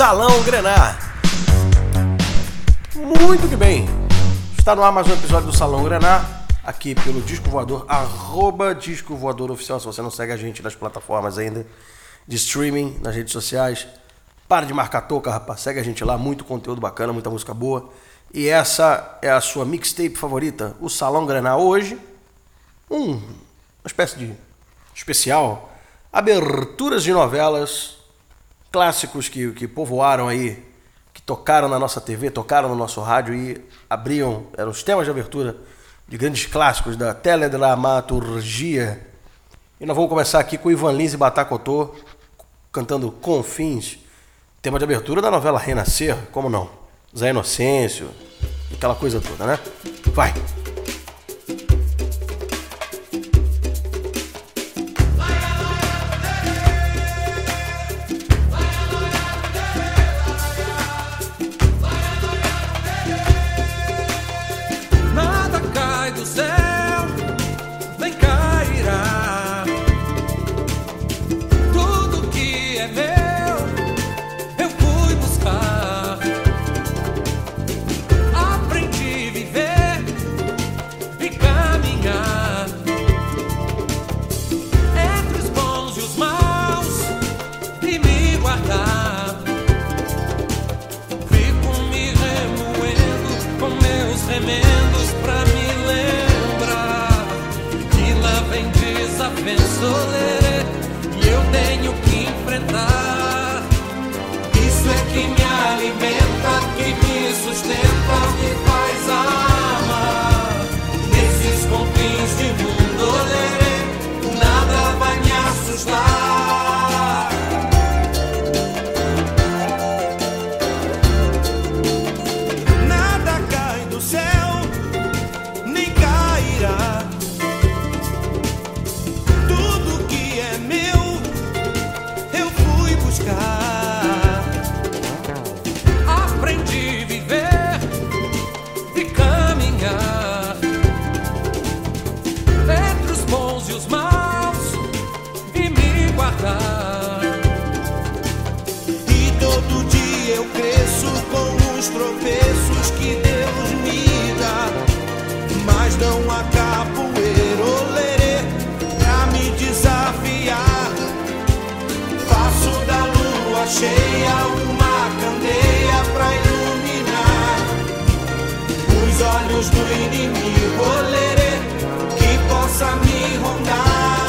Salão Grenar. Muito que bem. Está no ar mais um episódio do Salão Grenar, aqui pelo Disco Voador, arroba Disco Voador Oficial. Se você não segue a gente nas plataformas ainda de streaming, nas redes sociais, para de marcar toca, rapaz. Segue a gente lá, muito conteúdo bacana, muita música boa. E essa é a sua mixtape favorita, o Salão Grenar. Hoje, um, uma espécie de especial, aberturas de novelas clássicos que, que povoaram aí, que tocaram na nossa TV, tocaram no nosso rádio e abriam, eram os temas de abertura de grandes clássicos da teledramaturgia. E nós vamos começar aqui com Ivan Lins e Batacotô, cantando Confins, tema de abertura da novela Renascer, como não? Zé Inocêncio, aquela coisa toda, né? Vai! cheia uma candeia para iluminar os olhos do inimigo, olerê, que possa me rondar.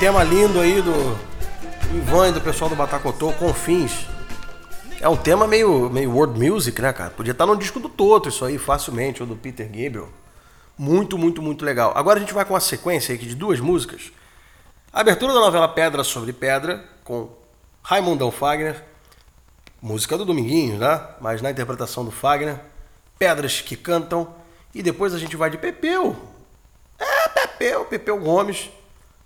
Tema lindo aí do Ivan e do pessoal do Batacotô, Confins. É um tema meio, meio world music, né, cara? Podia estar no disco do Toto, isso aí, facilmente, ou do Peter Gabriel. Muito, muito, muito legal. Agora a gente vai com uma sequência aqui de duas músicas. A abertura da novela Pedra sobre Pedra, com Raimundão Fagner. Música do Dominguinho, né? Mas na interpretação do Fagner. Pedras que cantam. E depois a gente vai de Pepeu. É, Pepeu, Pepeu Gomes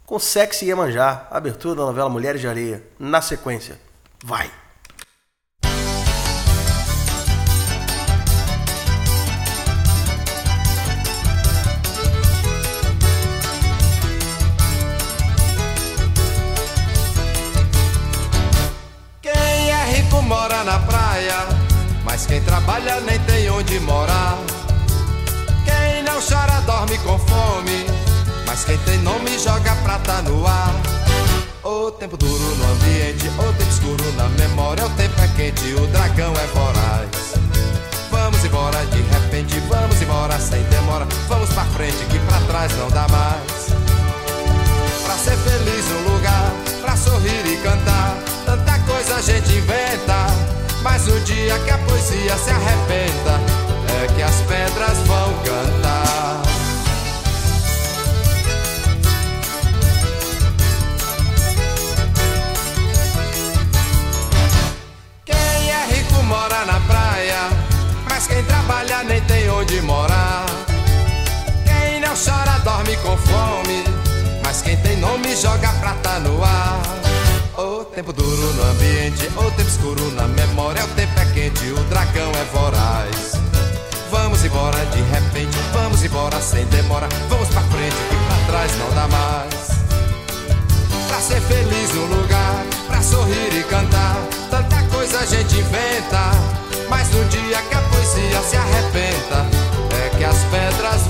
com Sexy Iemanjá, abertura da novela Mulheres de Areia. Na sequência, vai! Quem é rico mora na praia, mas quem trabalha nem tem onde morar. Quem não chora dorme com fome mas quem tem nome joga prata no ar. O tempo duro no ambiente, o tempo escuro na memória, o tempo é quente, o dragão é voraz. Vamos embora de repente, vamos embora sem demora, vamos pra frente que pra trás não dá mais. Pra ser feliz um lugar, prata no ar. O tempo duro no ambiente, o tempo escuro na memória, o tempo é quente, o dragão é voraz. Vamos embora de repente, vamos embora sem demora, vamos pra frente que pra trás não dá mais. Pra ser feliz um lugar, pra sorrir e cantar. Tanta coisa a gente inventa, mas no dia que a poesia se arrebenta, é que as pedras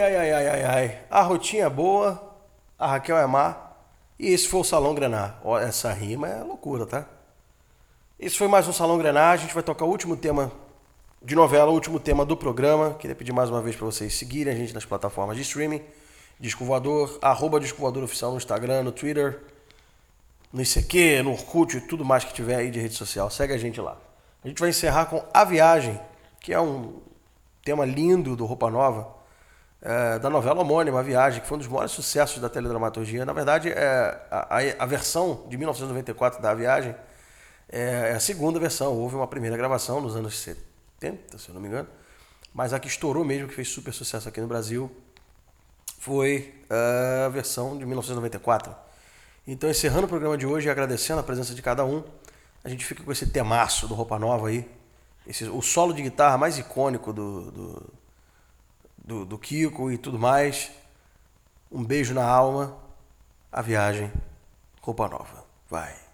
ai, ai, ai, ai, ai, ai. A rotinha é boa, a Raquel é má. E esse foi o Salão Grenar. Ó, essa rima é loucura, tá? Esse foi mais um Salão Grenar. A gente vai tocar o último tema de novela, o último tema do programa. Queria pedir mais uma vez para vocês seguirem a gente nas plataformas de streaming. Disco Voador, arroba Disco Voador Oficial no Instagram, no Twitter, no ICQ, no Orkut e tudo mais que tiver aí de rede social. Segue a gente lá. A gente vai encerrar com A Viagem, que é um tema lindo do Roupa Nova, é, da novela homônima A Viagem, que foi um dos maiores sucessos da teledramaturgia. Na verdade, é, a, a, versão de 1994 da Viagem é, é a segunda versão. Houve uma primeira gravação nos anos 70, se eu não me engano, mas a que estourou mesmo, que fez super sucesso aqui no Brasil, foi a versão de 1994. Então, encerrando o programa de hoje e agradecendo a presença de cada um, a gente fica com esse temaço do Roupa Nova aí. Esse, o solo de guitarra mais icônico do, do, do, do Kiko e tudo mais. Um beijo na alma. A viagem. Roupa Nova. Vai.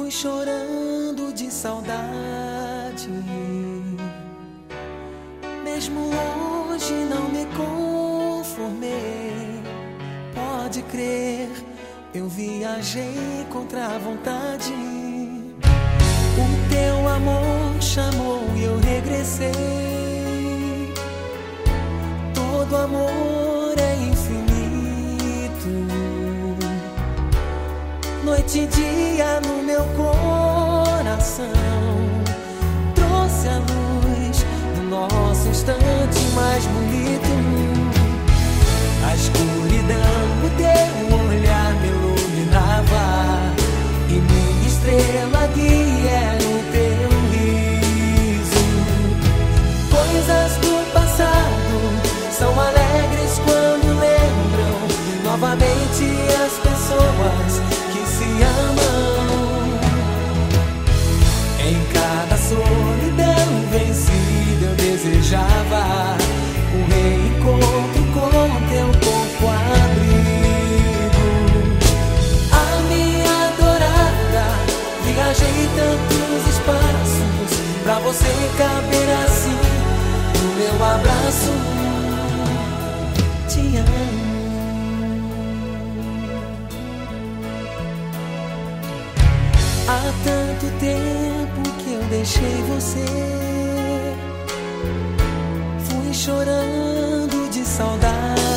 Fui chorando de saudade. Mesmo longe não me conformei. Pode crer, eu viajei contra a vontade. O teu amor chamou e eu regressei. Todo amor é infinito. Noite e dia meu coração. Trouxe a luz do nosso instante mais bonito. A escuridão, o teu olhar me iluminava. E minha estrela guia era o teu riso. Coisas do passado são alegres quando lembram novamente as pessoas que se amam. Em cada solidão vencida eu desejava um reencontro com teu corpo abrigo. A minha adorada, viajei tantos espaços pra você caber assim no meu abraço. Há tanto tempo que eu deixei você. Fui chorando de saudade.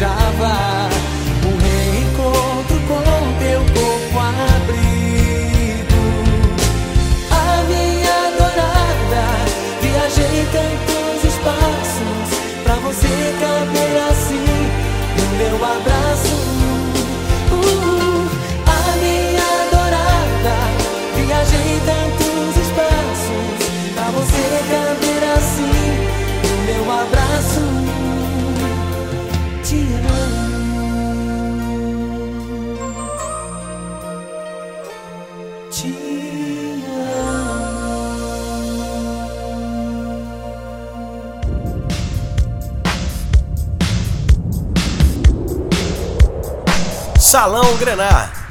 Eu Salão Grenar.